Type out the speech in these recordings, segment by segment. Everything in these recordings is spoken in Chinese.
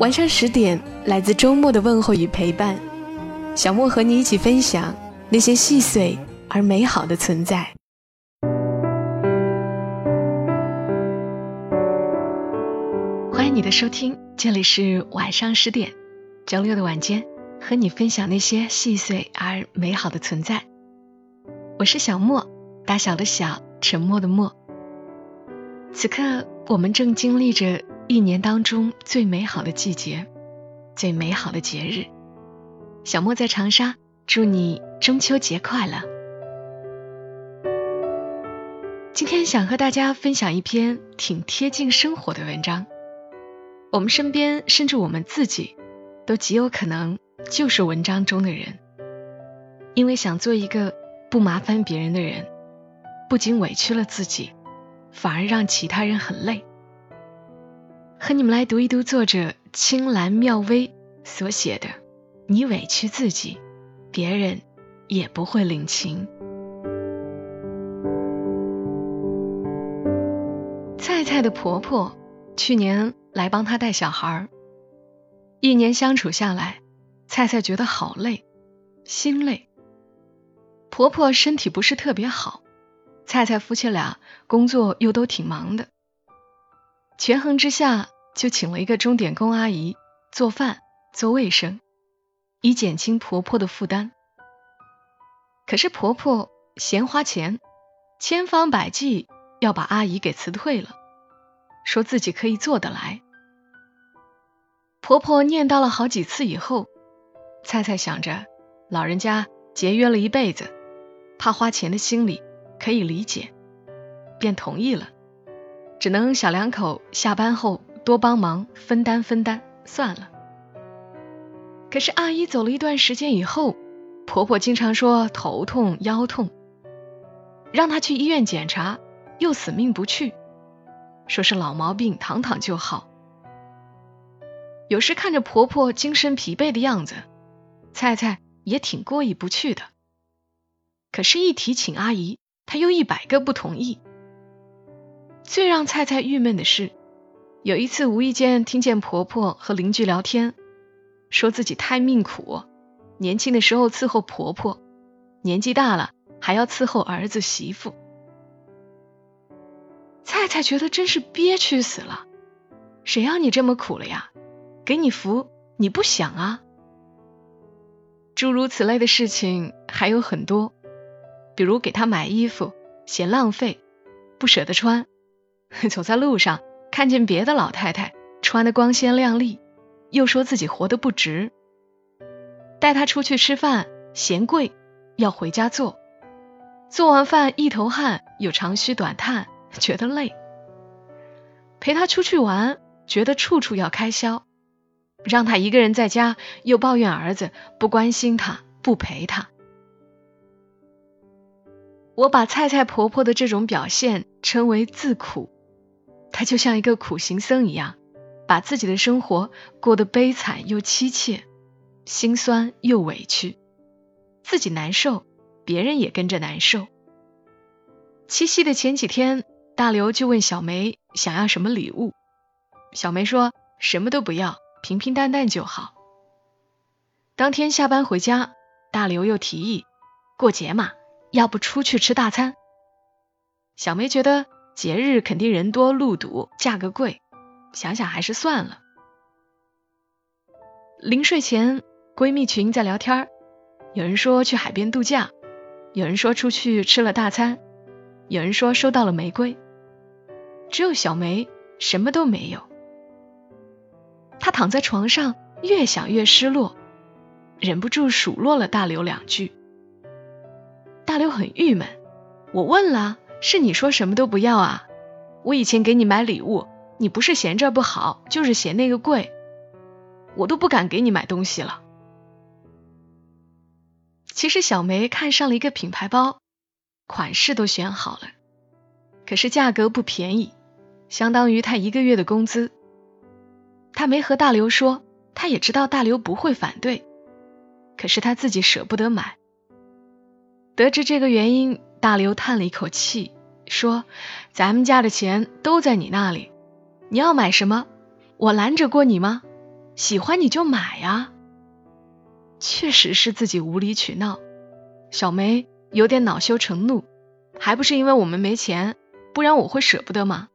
晚上十点，来自周末的问候与陪伴，小莫和你一起分享那些细碎而美好的存在。欢迎你的收听，这里是晚上十点，周六的晚间，和你分享那些细碎而美好的存在。我是小莫，大小的小，沉默的默。此刻，我们正经历着。一年当中最美好的季节，最美好的节日，小莫在长沙，祝你中秋节快乐。今天想和大家分享一篇挺贴近生活的文章。我们身边，甚至我们自己，都极有可能就是文章中的人。因为想做一个不麻烦别人的人，不仅委屈了自己，反而让其他人很累。和你们来读一读作者青兰妙微所写的：“你委屈自己，别人也不会领情。”菜菜的婆婆去年来帮她带小孩，一年相处下来，菜菜觉得好累，心累。婆婆身体不是特别好，菜菜夫妻俩工作又都挺忙的，权衡之下。就请了一个钟点工阿姨做饭、做卫生，以减轻婆婆的负担。可是婆婆嫌花钱，千方百计要把阿姨给辞退了，说自己可以做得来。婆婆念叨了好几次以后，菜菜想着老人家节约了一辈子，怕花钱的心理可以理解，便同意了。只能小两口下班后。多帮忙分担分担算了。可是阿姨走了一段时间以后，婆婆经常说头痛腰痛，让她去医院检查，又死命不去，说是老毛病，躺躺就好。有时看着婆婆精神疲惫的样子，菜菜也挺过意不去的。可是，一提请阿姨，她又一百个不同意。最让菜菜郁闷的是。有一次无意间听见婆婆和邻居聊天，说自己太命苦，年轻的时候伺候婆婆，年纪大了还要伺候儿子媳妇。菜菜觉得真是憋屈死了，谁要你这么苦了呀？给你福你不想啊？诸如此类的事情还有很多，比如给她买衣服嫌浪费，不舍得穿，走在路上。看见别的老太太穿的光鲜亮丽，又说自己活得不值。带她出去吃饭嫌贵，要回家做。做完饭一头汗，又长吁短叹，觉得累。陪她出去玩，觉得处处要开销。让她一个人在家，又抱怨儿子不关心她，不陪她。我把菜菜婆婆的这种表现称为自苦。他就像一个苦行僧一样，把自己的生活过得悲惨又凄切，心酸又委屈，自己难受，别人也跟着难受。七夕的前几天，大刘就问小梅想要什么礼物，小梅说什么都不要，平平淡淡就好。当天下班回家，大刘又提议过节嘛，要不出去吃大餐？小梅觉得。节日肯定人多路堵，价格贵，想想还是算了。临睡前，闺蜜群在聊天有人说去海边度假，有人说出去吃了大餐，有人说收到了玫瑰，只有小梅什么都没有。她躺在床上，越想越失落，忍不住数落了大刘两句。大刘很郁闷，我问了。是你说什么都不要啊！我以前给你买礼物，你不是嫌这不好，就是嫌那个贵，我都不敢给你买东西了。其实小梅看上了一个品牌包，款式都选好了，可是价格不便宜，相当于她一个月的工资。她没和大刘说，她也知道大刘不会反对，可是她自己舍不得买。得知这个原因，大刘叹了一口气，说：“咱们家的钱都在你那里。”你要买什么？我拦着过你吗？喜欢你就买呀。确实是自己无理取闹，小梅有点恼羞成怒，还不是因为我们没钱，不然我会舍不得吗？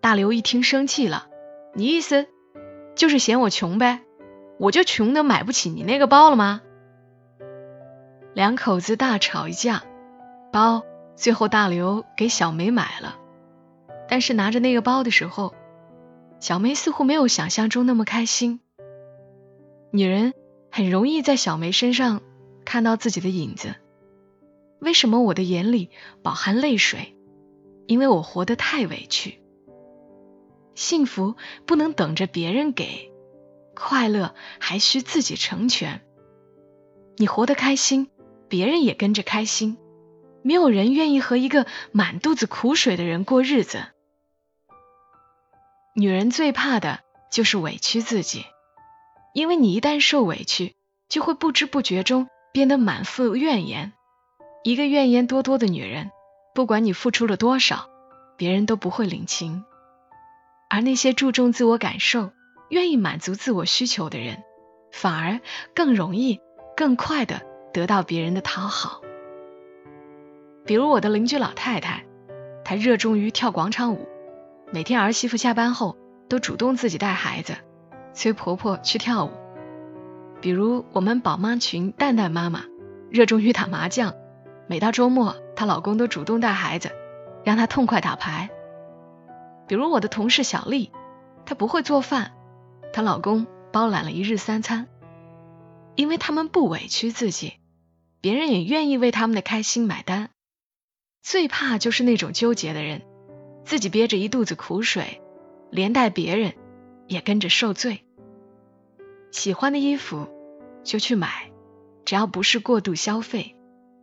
大刘一听生气了，你意思就是嫌我穷呗？我就穷的买不起你那个包了吗？两口子大吵一架，包最后大刘给小梅买了。但是拿着那个包的时候，小梅似乎没有想象中那么开心。女人很容易在小梅身上看到自己的影子。为什么我的眼里饱含泪水？因为我活得太委屈。幸福不能等着别人给，快乐还需自己成全。你活得开心，别人也跟着开心。没有人愿意和一个满肚子苦水的人过日子。女人最怕的就是委屈自己，因为你一旦受委屈，就会不知不觉中变得满腹怨言。一个怨言多多的女人，不管你付出了多少，别人都不会领情。而那些注重自我感受、愿意满足自我需求的人，反而更容易、更快的得到别人的讨好。比如我的邻居老太太，她热衷于跳广场舞。每天儿媳妇下班后都主动自己带孩子，催婆婆去跳舞。比如我们宝妈群蛋蛋妈妈热衷于打麻将，每到周末她老公都主动带孩子，让她痛快打牌。比如我的同事小丽，她不会做饭，她老公包揽了一日三餐。因为他们不委屈自己，别人也愿意为他们的开心买单。最怕就是那种纠结的人。自己憋着一肚子苦水，连带别人也跟着受罪。喜欢的衣服就去买，只要不是过度消费，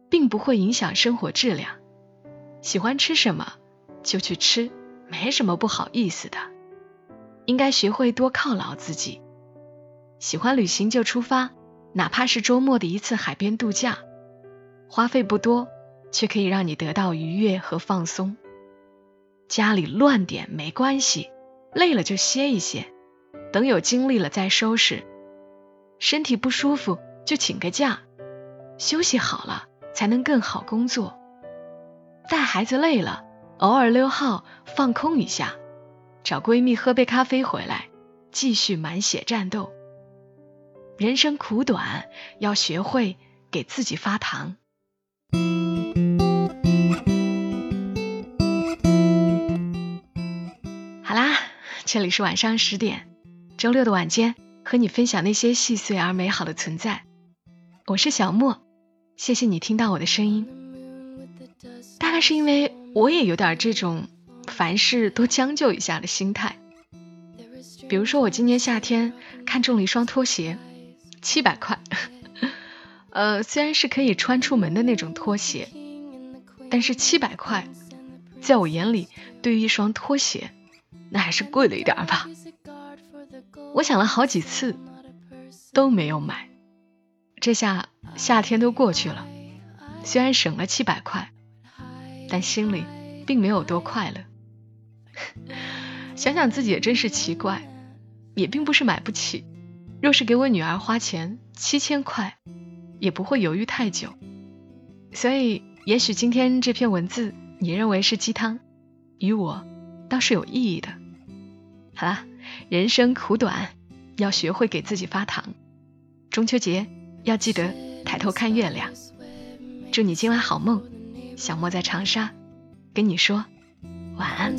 并不会影响生活质量。喜欢吃什么就去吃，没什么不好意思的。应该学会多犒劳自己。喜欢旅行就出发，哪怕是周末的一次海边度假，花费不多，却可以让你得到愉悦和放松。家里乱点没关系，累了就歇一歇，等有精力了再收拾。身体不舒服就请个假，休息好了才能更好工作。带孩子累了，偶尔溜号放空一下，找闺蜜喝杯咖啡回来，继续满血战斗。人生苦短，要学会给自己发糖。这里是晚上十点，周六的晚间，和你分享那些细碎而美好的存在。我是小莫，谢谢你听到我的声音。大概是因为我也有点这种凡事都将就一下的心态。比如说，我今年夏天看中了一双拖鞋，七百块。呃，虽然是可以穿出门的那种拖鞋，但是七百块，在我眼里，对于一双拖鞋。那还是贵了一点吧。我想了好几次，都没有买。这下夏天都过去了，虽然省了七百块，但心里并没有多快乐。想想自己也真是奇怪，也并不是买不起。若是给我女儿花钱七千块，也不会犹豫太久。所以，也许今天这篇文字你认为是鸡汤，于我倒是有意义的。好啦，人生苦短，要学会给自己发糖。中秋节要记得抬头看月亮。祝你今晚好梦，小莫在长沙跟你说晚安。